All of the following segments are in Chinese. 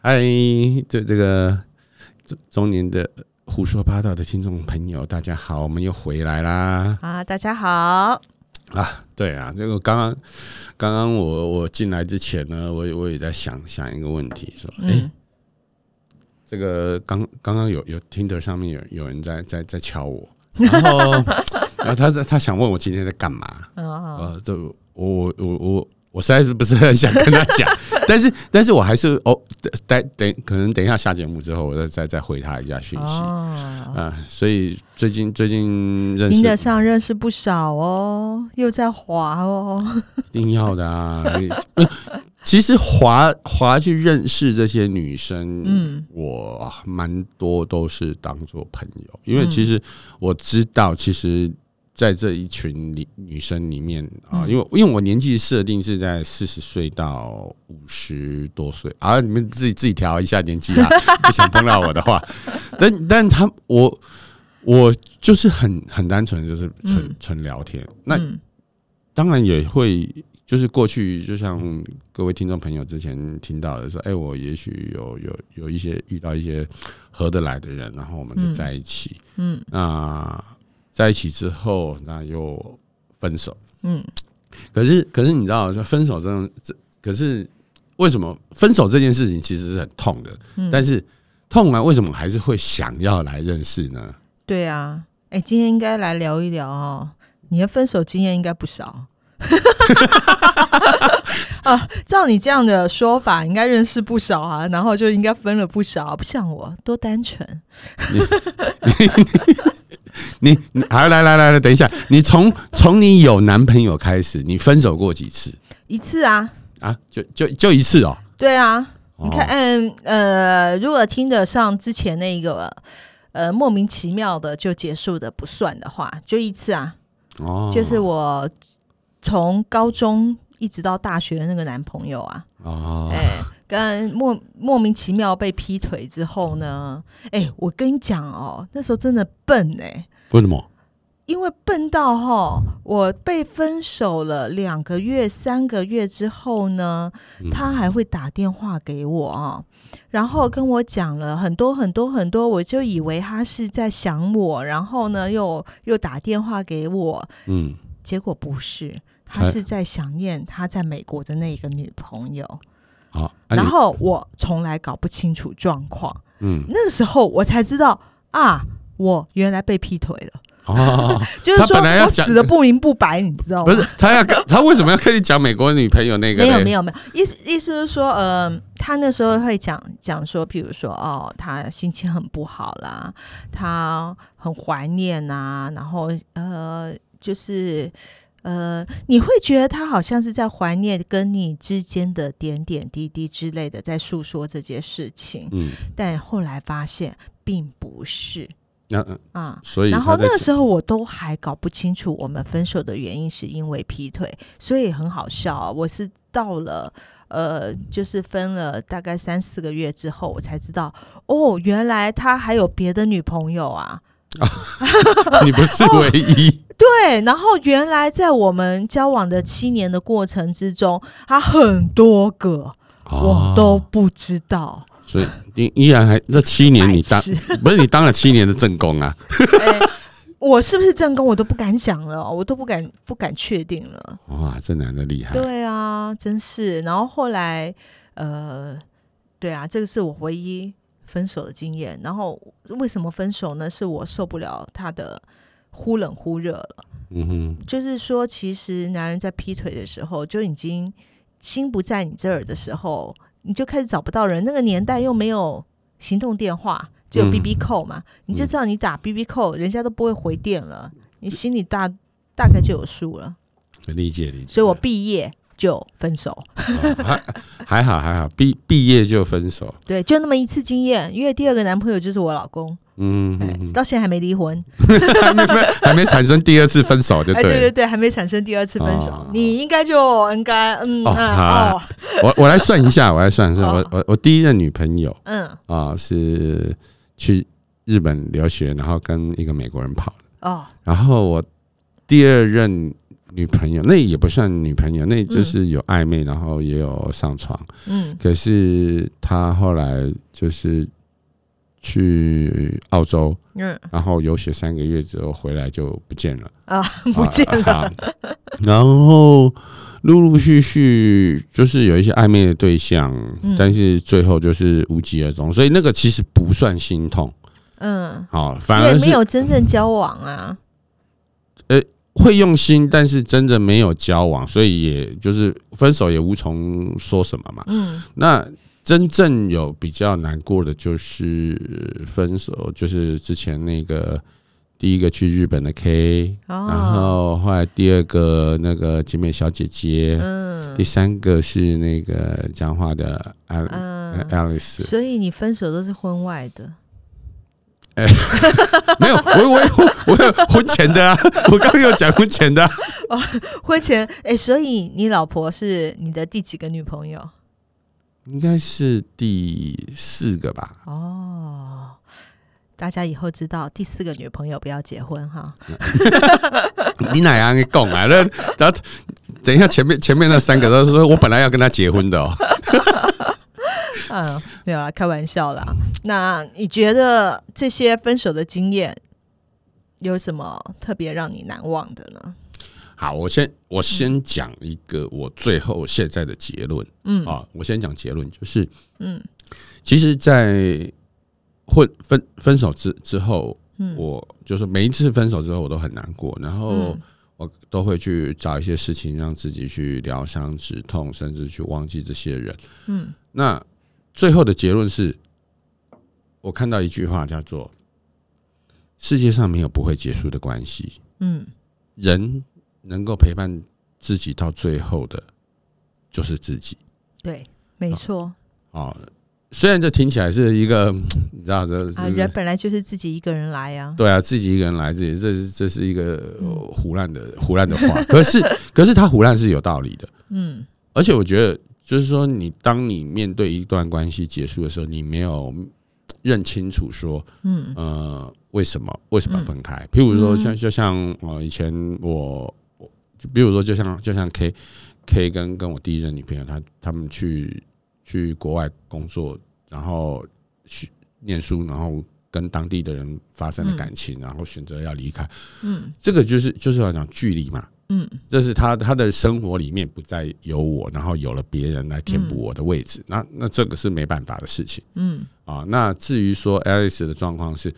嗨，这这个中中年的胡说八道的听众朋友，大家好，我们又回来啦！啊，大家好，啊，对啊，这个刚刚刚刚我我进来之前呢，我我也在想想一个问题，说，哎、嗯这个刚刚刚有有 Tinder 上面有有人在在在敲我，然后然后他他想问我今天在干嘛，嗯，呃，对，我我我我我实在是不是很想跟他讲，但是但是我还是哦，等等，可能等一下下节目之后，我再再再回他一下讯息。啊、哦，所以最近最近认识听得上认识不少哦，又在滑哦，一定要的啊。呃其实滑滑去认识这些女生，嗯。我蛮多都是当做朋友，因为嗯。其实我知道，其实，在这一群里女生里面啊，嗯。因为因为我年纪设定是在四十岁到五十多岁啊，你们自己自己调一下年纪啊，不想碰到我的话，但但他我我就是很很单纯，就是纯嗯。纯聊天，那嗯。当然也会，就是过去就像各位听众朋友之前听到的说，哎、我也许有有有一些遇到一些合得来的人，然后我们就嗯。在一起。嗯。那在一起之后，那又分手。嗯可是可是你知道，说分手这种这，可是为什么分手这件事情其实是很痛的？嗯，但是痛啊为什么还是会想要来认识呢？对啊，哎，今天应该来聊一聊哦，你的分手经验应该不少。啊，照你这样的说法，应该认识不少啊，然后就应该分了不少，不像我多单纯。你你好，来来来来，等一下，你从从你有男朋友开始，你分手过几次？一次啊，啊？就就就一次哦。对啊，你看，哦嗯呃，如果听得上之前那个呃莫名其妙的就结束的不算的话，就一次啊，哦，就是我从高中一直到大学的那个男朋友啊，哦，哎、跟莫莫名其妙被劈腿之后呢，哎、我跟你讲哦，那时候真的笨哎、为什么？因为笨到哈，我被分手了两个月、三个月之后呢，嗯。他还会打电话给我啊，然后跟我讲了很多很多很多，我就以为他是在想我，然后呢又又打电话给我，嗯，结果不是，他他是在想念他在美国的那一个女朋友，好，啊然你后我从来搞不清楚状况，嗯，那个时候我才知道啊，我原来被劈腿了。哦，就是说我死的不明不白，你知道吗？不是，他要跟 他为什么要跟你讲美国女朋友那个？没有没，有没有，意思意思是说，呃，他那时候会讲讲说，譬如说，哦，他心情很不好啦，他很怀念呐、然后呃，就是呃，你会觉得他好像是在怀念跟你之间的点点滴滴之类的，在诉说这件事情，嗯，但后来发现并不是啊。所以然后那个时候我都还搞不清楚我们分手的原因是因为劈腿，所以很好笑啊。我是到了呃，就是分了大概三四个月之后，我才知道哦，原来他还有别的女朋友啊。你不是唯一，对，然后原来在我们交往的七年的过程之中，他很多个我都哦，不知道。所以你依然还这七年你当不是你当了七年的正宫啊？哎我是不是正宫，我都不敢讲了，我都不敢不敢确定了。哇，这男的厉害，对啊，真是。然后后来，呃，对啊，这个是我唯一分手的经验。然后为什么分手呢？是我受不了他的忽冷忽热了。嗯哼，就是说，其实男人在劈腿的时候，就已经心不在你这儿的时候，你就开始找不到人。那个年代又没有行动电话，只有嗯 BB 扣嘛，你就知道你打 BB 扣，人家都不会回电了，你心里大大概就有数了。理解理解。所以我毕业就分手。哦还还好还好，毕毕业就分手，对，就那么一次经验，因为第二个男朋友就是我老公，嗯，到现在还没离婚，还没分，还没产生第二次分手就哎，对对对。对，还没产生第二次分手，哦。你应该就应该嗯哦嗯好哦。我我来算一下，我来算一下，我我我第一任女朋友嗯。啊是去日本留学，然后跟一个美国人跑，哦。然后我第二任女朋友，那也不算女朋友，那就是有暧昧，然后也有上床。嗯。可是他后来就是去澳洲，嗯。然后游学三个月之后回来就不见了，啊，不见了。啊 然后陆陆续续就是有一些暧昧的对象，嗯。但是最后就是无疾而终，所以那个其实不算心痛，嗯，啊，反而是没有真正交往啊。会用心，但是真的没有交往，所以也就是分手也无从说什么嘛。嗯。那真正有比较难过的就是分手，就是之前那个第一个去日本的 K，、然哦，后后来第二个那个集美小姐姐，嗯。第三个是那个讲话的，Alice，所以你分手都是婚外的。没有，我我有我有婚前的啊，我刚刚有讲婚前的啊、婚前，哎、所以你老婆是你的第几个女朋友？应该是第四个吧。哦，大家以后知道第四个女朋友不要结婚哈。你哪样给讲啊？那 然后等一下，前面前面那三个都是说我本来要跟他结婚的哦。嗯，没有啦，开玩笑啦。那你觉得这些分手的经验有什么特别让你难忘的呢？好，我先我先讲一个我最后现在的结论。嗯。啊，我先讲结论，就是嗯。其实，在混分分手之之后，嗯。我就是每一次分手之后，我都很难过，然后嗯。我都会去找一些事情让自己去疗伤止痛，甚至去忘记这些人。嗯。那最后的结论是，我看到一句话叫做：“世界上没有不会结束的关系，嗯。人能够陪伴自己到最后的，就是自己。对，没错。哦，虽然这听起来是一个，你知道这啊，人本来就是自己一个人来呀、对啊，自己一个人来，这这是这是一个呃胡乱的胡乱的话。可是可是他胡乱是有道理的，嗯。而且我觉得就是说，你当你面对一段关系结束的时候，你没有认清楚说，嗯。呃，为什么为什么分开？譬如说嗯像就像呃以前我我就比如说就像就像 K K 跟跟我第一任女朋友，她他们去去国外工作，然后去念书，然后跟当地的人发生了感情，然后选择要离开，嗯这个就是就是要讲距离嘛。嗯这是他他的生活里面不再有我，然后有了别人来填补我的位置，那那这个是没办法的事情嗯啊。那至于说 Alice 的状况是，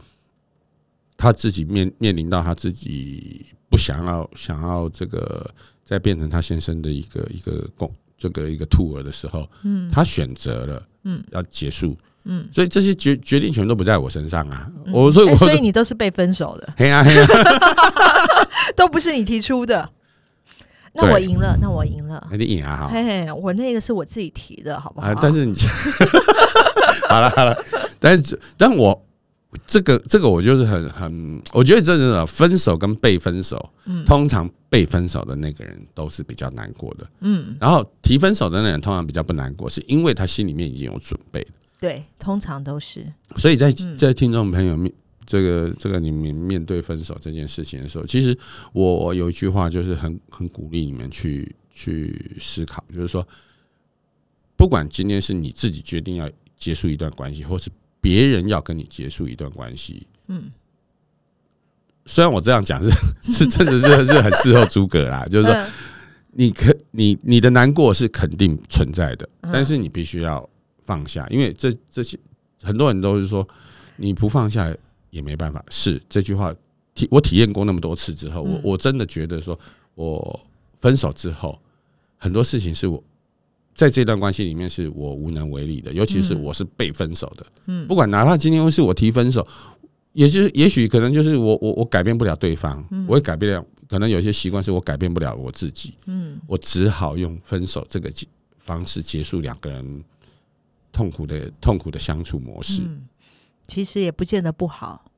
他自己面面临到他自己不想要想要这个再变成他先生的一个一个共这个一个兔儿的时候，嗯他选择了嗯要结束，嗯，所以这些决决定权都不在我身上啊。我所以我哎所以你都是被分手的，嘿 呀嘿呀，都不是你提出的。那我赢了，那我赢了。那你赢啊好。嘿嘿，我那个是我自己提的，好不好？啊，但是你 好了好了，但是但我这个这个我就是很很，我觉得真的分手跟被分手，嗯通常被分手的那个人都是比较难过的，嗯，然后提分手的那个人通常比较不难过，是因为他心里面已经有准备了，对，通常都是。所以在嗯在听众朋友面。这个这个你们面对分手这件事情的时候，其实我有一句话就是很很鼓励你们去去思考，就是说，不管今天是你自己决定要结束一段关系，或是别人要跟你结束一段关系，嗯，虽然我这样讲是 是真的是 是很适合诸葛啦，就是说嗯。你可你你的难过是肯定存在的，嗯。但是你必须要放下，因为这这些很多人都是说你不放下也没办法。是这句话体我体验过那么多次之后，我嗯。我真的觉得说，我分手之后很多事情是我在这段关系里面是我无能为力的，尤其是嗯我是被分手的。嗯不管哪怕今天是我提分手，也就是也许可能就是我我我改变不了对方，我也改变了，可能有些习惯是我改变不了我自己，嗯我只好用分手这个结方式结束两个人痛苦的痛苦的相处模式。嗯，其实也不见得不好，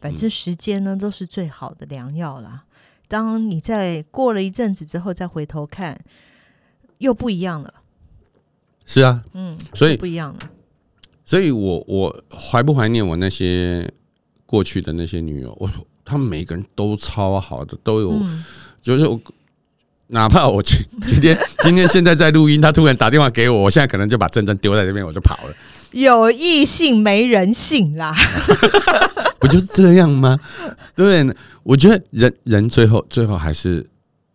反嗯正时间呢都是最好的良药啦。当你在过了一阵子之后再回头看，又不一样了，是啊，嗯，所以不一样了，所以我我怀不怀念我那些过去的那些女友？我他们每个人都超好的，都有、嗯就是我哪怕我今今天今天现在在录音，他突然打电话给我，我现在可能就把珍珍丢在这边，我就跑了。有异性没人性啦，不就是这样吗？对？我觉得人人最后最后还是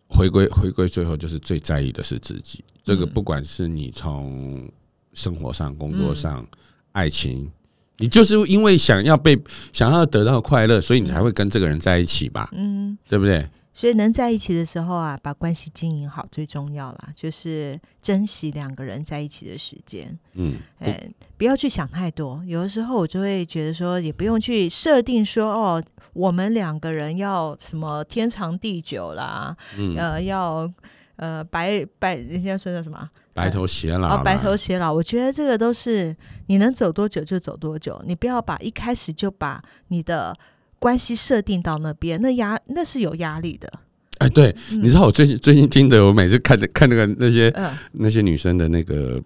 回归回归，最后就是最在意的是自己。这个不管是你从生活上、工作上、爱情，你就是因为想要被想要得到快乐，所以你才会跟这个人在一起吧？嗯，对不对？所以能在一起的时候啊，把关系经营好最重要啦，就是珍惜两个人在一起的时间。嗯，哎，不要去想太多。有的时候我就会觉得说，也不用去设定说哦，我们两个人要什么天长地久啦，嗯呃，要呃白白人家说叫什么白头偕老，白头偕老。我觉得这个都是你能走多久就走多久，你不要把一开始就把你的。关系设定到那边，那压那是有压力的。哎，对，你知道我最近最近听的，我每次看的看那个那些那些女生的那个，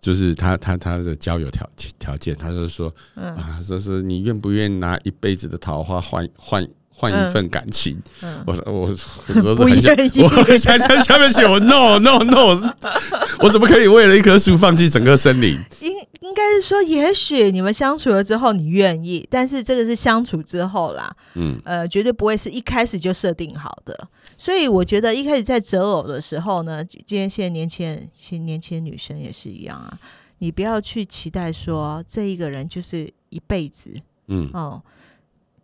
就是她她她的交友条条件，她就说啊，说是你愿不愿意拿一辈子的桃花换换换一份感情？我我我说不愿意，我想想下面写我 no no no，我怎么可以为了一棵树放弃整个森林？应该是说，也许你们相处了之后你愿意，但是这个是相处之后啦，嗯，呃，绝对不会是一开始就设定好的。所以我觉得一开始在择偶的时候呢，今天现在年轻人、现年轻女生也是一样啊，你不要去期待说这一个人就是一辈子，嗯，哦，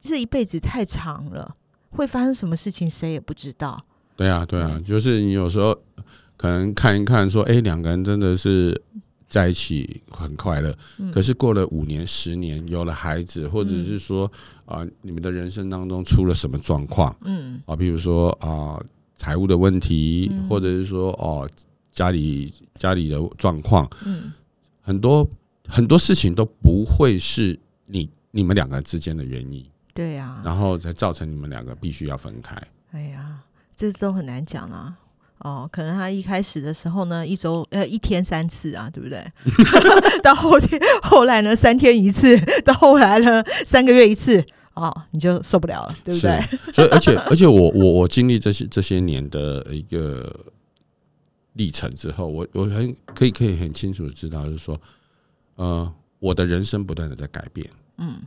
这一辈子太长了，会发生什么事情谁也不知道。对啊，对啊，就是你有时候可能看一看说，哎，两个人真的是。在一起很快乐，可是过了五年、十年，有了孩子，或者是说啊，你们的人生当中出了什么状况？嗯，啊，比如说啊，财务的问题，或者是说哦，家里家里的状况，嗯，很多很多事情都不会是你你们两个之间的原因，对呀，然后才造成你们两个必须要分开。哎呀，这都很难讲啊。哦，可能他一开始的时候呢，一周呃一天三次啊，对不对？到后天后来呢，三天一次，到后来呢，三个月一次，哦，你就受不了了，对不对？所以，而且 而且，我我我经历这些这些年的一个历程之后，我我很可以可以很清楚的知道，就是说，呃，我的人生不断的在改变，嗯，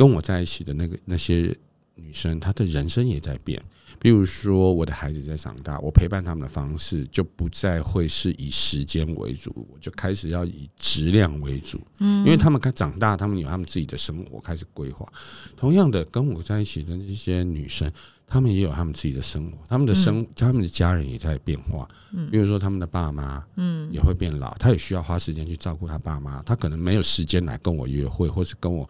跟我在一起的那个那些女生，她的人生也在变。比如说，我的孩子在长大，我陪伴他们的方式就不再会是以时间为主，我就开始要以质量为主。嗯，因为他们开长大，他们有他们自己的生活开始规划。同样的，跟我在一起的这些女生，她们也有他们自己的生活，他们的生，他们的家人也在变化。嗯，比如说他们的爸妈，嗯，也会变老，他也需要花时间去照顾他爸妈，他可能没有时间来跟我约会，或是跟我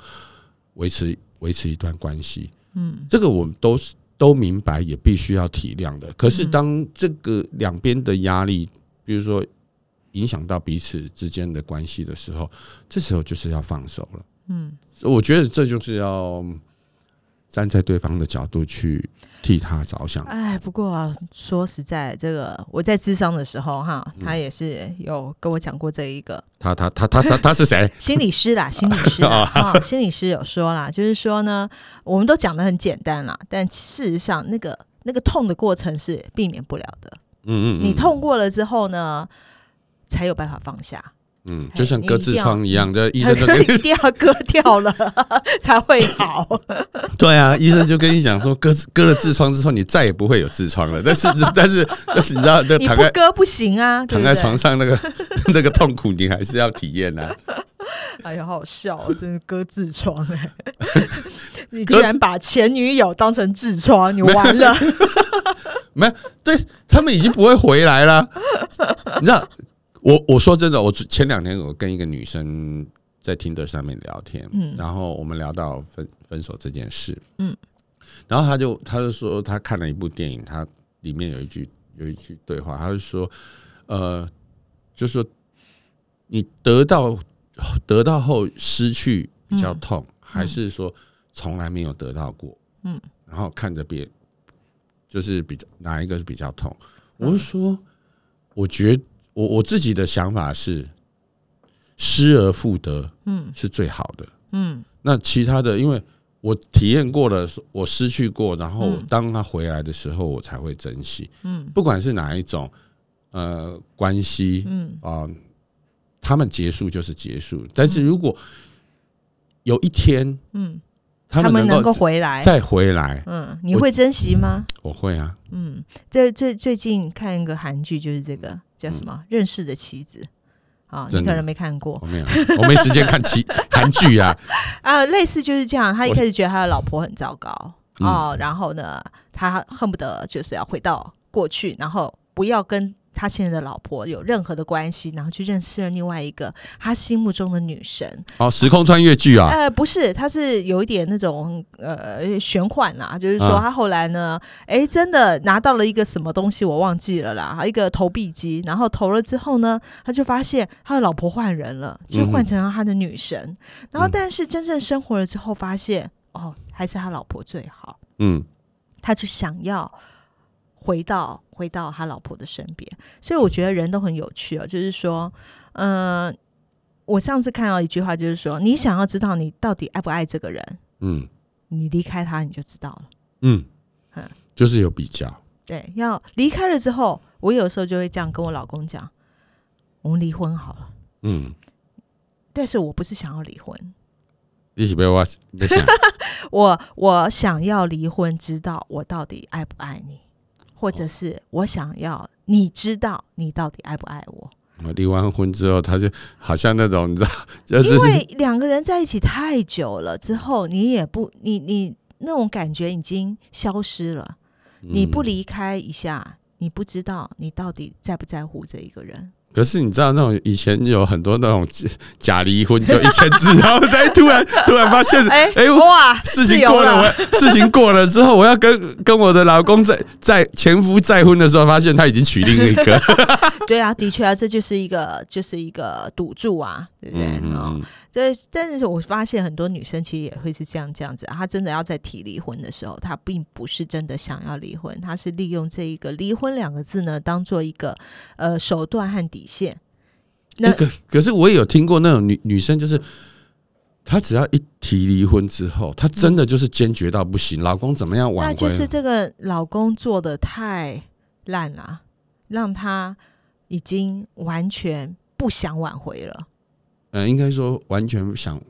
维持维持一段关系。嗯，这个我们都是。都明白，也必须要体谅的。可是，当这个两边的压力，比如说影响到彼此之间的关系的时候，这时候就是要放手了。嗯，我觉得这就是要站在对方的角度去。替他着想。哎，不过说实在，这个我在智商的时候，哈，他也是有跟我讲过这一个。他他他他他他是谁？心理师啦，心理师 啊，心理师有说啦，就是说呢，我们都讲的很简单啦，但事实上，那个那个痛的过程是避免不了的。嗯嗯，你痛过了之后呢，才有办法放下。嗯，就像割痔疮一样，这医生都 一定要割掉了 才会好。对啊，医生就跟你讲说，割割了痔疮之后，你再也不会有痔疮了。但是，但是，但是，你知道，那躺在割不行啊，躺在床上那个那个痛苦，你还是要体验啊。哎呀，好好笑，真是割痔疮哎！你居然把前女友当成痔疮，你完了。没有，对他们已经不会回来了。你知道。我我说真的，我前两天我跟一个女生在听的上面聊天，嗯，然后我们聊到分分手这件事，嗯，然后他就他就说他看了一部电影，他里面有一句有一句对话，他就说，呃，就说你得到得到后失去比较痛，还是说从来没有得到过，嗯，然后看着别就是比较哪一个是比较痛？我是说，我觉得。我我自己的想法是，失而复得，嗯，是最好的，嗯。那其他的，因为我体验过了，我失去过，然后嗯当他回来的时候，我才会珍惜。嗯不管是哪一种呃关系嗯啊、他们结束就是结束。但是如果有一天嗯，他他们能够们能够回来，再回来，嗯，你会珍惜吗？我会啊。嗯，这最最近看一个韩剧，就是这个叫什么《认识的妻子》啊，你可能没看过。我没有，我没时间看棋 韩剧啊。啊，类似就是这样。他一开始觉得他的老婆很糟糕。嗯。哦，然后呢，他恨不得就是要回到过去，然后不要跟他现在的老婆有任何的关系，然后去认识了另外一个他心目中的女神。哦，时空穿越剧啊，呃，不是，他是有一点那种呃玄幻啦，就是说啊他后来呢，哎、真的拿到了一个什么东西，我忘记了啦，一个投币机，然后投了之后呢，他就发现他的老婆换人了，就换成了他的女神，然后嗯。但是真正生活了之后，发现哦，还是他老婆最好，嗯。他就想要回到回到他老婆的身边，所以我觉得人都很有趣哦，就是说，嗯、我上次看到一句话，就是说，你想要知道你到底爱不爱这个人，嗯你离开他你就知道了。嗯嗯，就是有比较。对，要离开了之后，我有时候就会这样跟我老公讲，我们离婚好了。嗯，但是我不是想要离婚，一起被我，我我想要离婚，知道我到底爱不爱你，或者是我想要你知道你到底爱不爱我。我离完婚之后，他就好像那种你知道，就是因为两个人在一起太久了之后，你也不你你那种感觉已经消失了。你不嗯离开一下，你不知道你到底在不在乎这一个人。可是你知道那种以前有很多那种假假离婚，就一千字，然后再突然突然发现，哎哎、我哇，事情过了，了。我事情过了之后，我要跟跟我的老公在在前夫再婚的时候，发现他已经娶另一个，对啊，的确啊，这就是一个就是一个赌注啊，对不对？嗯对，但是我发现很多女生其实也会是这样这样子、啊，她真的要在提离婚的时候，她并不是真的想要离婚，她是利用这一个“离婚”两个字呢，当做一个呃手段和底线。那欸可可是我也有听过那种女女生，就是她只要一提离婚之后，她真的就是坚决到不行，老公怎么样挽回？那就是这个老公做的太烂了，让她已经完全不想挽回了。嗯、应该说完全想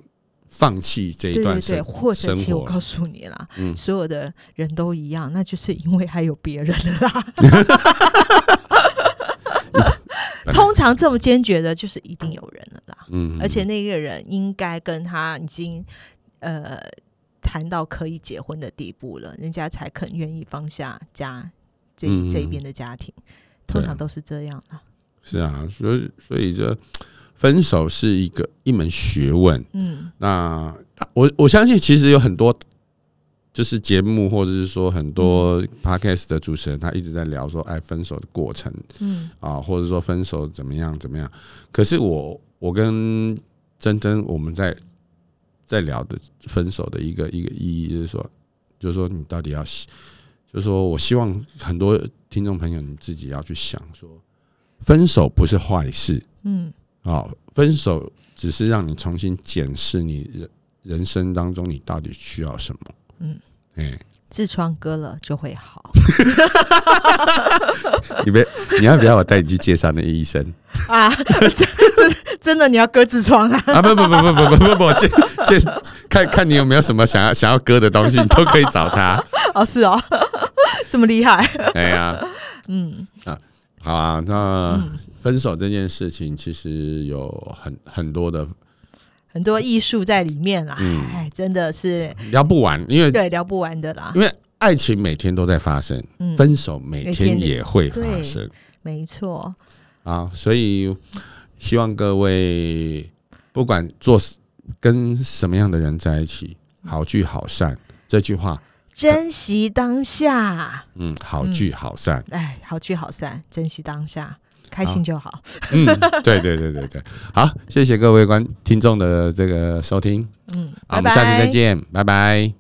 放弃这一对对对，或者生活其实我告诉你啦，嗯 所有的人都一样，那就是因为还有别人了啦。通常这么坚决的，就是一定有人了啦。嗯而且那个人应该跟他已经呃谈到可以结婚的地步了，人家才肯愿意放下家这嗯这边的家庭。通常都是这样啦。是啊，所以所以这分手是一个一门学问。嗯那我我相信，其实有很多就是节目，或者是说很多 podcast 的主持人，他一直在聊说，哎，分手的过程嗯啊，或者说分手怎么样怎么样。可是我我跟珍珍我们在在聊的分手的一个一个意义，就是说，就是说你到底要，就是说我希望很多听众朋友你自己要去想说，分手不是坏事嗯啊，分手只是让你重新检视你人人生当中你到底需要什么。嗯，哎、痔疮割了就会好 你别，你要不要我带你去介绍那医生啊！真真真的，你要割痔疮啊？啊？不不不不不不不不，介介看看你有没有什么想要想要割的东西，你都可以找他。哦，是哦，这么厉害？哎呀，嗯好啊，那嗯，分手这件事情其实有很很多的很多艺术在里面啦。嗯哎，真的是聊不完，因为对聊不完的啦。因为爱情每天都在发生，嗯，分手每天也会发生没错。啊，所以希望各位不管做跟什么样的人在一起，好聚好散这句话，珍惜当下，嗯，好聚好散，哎，好聚好散，珍惜当下，开心就好。嗯，对对对对对，好，谢谢各位观听众的这个收听，嗯，好，我。们下次再见，拜拜。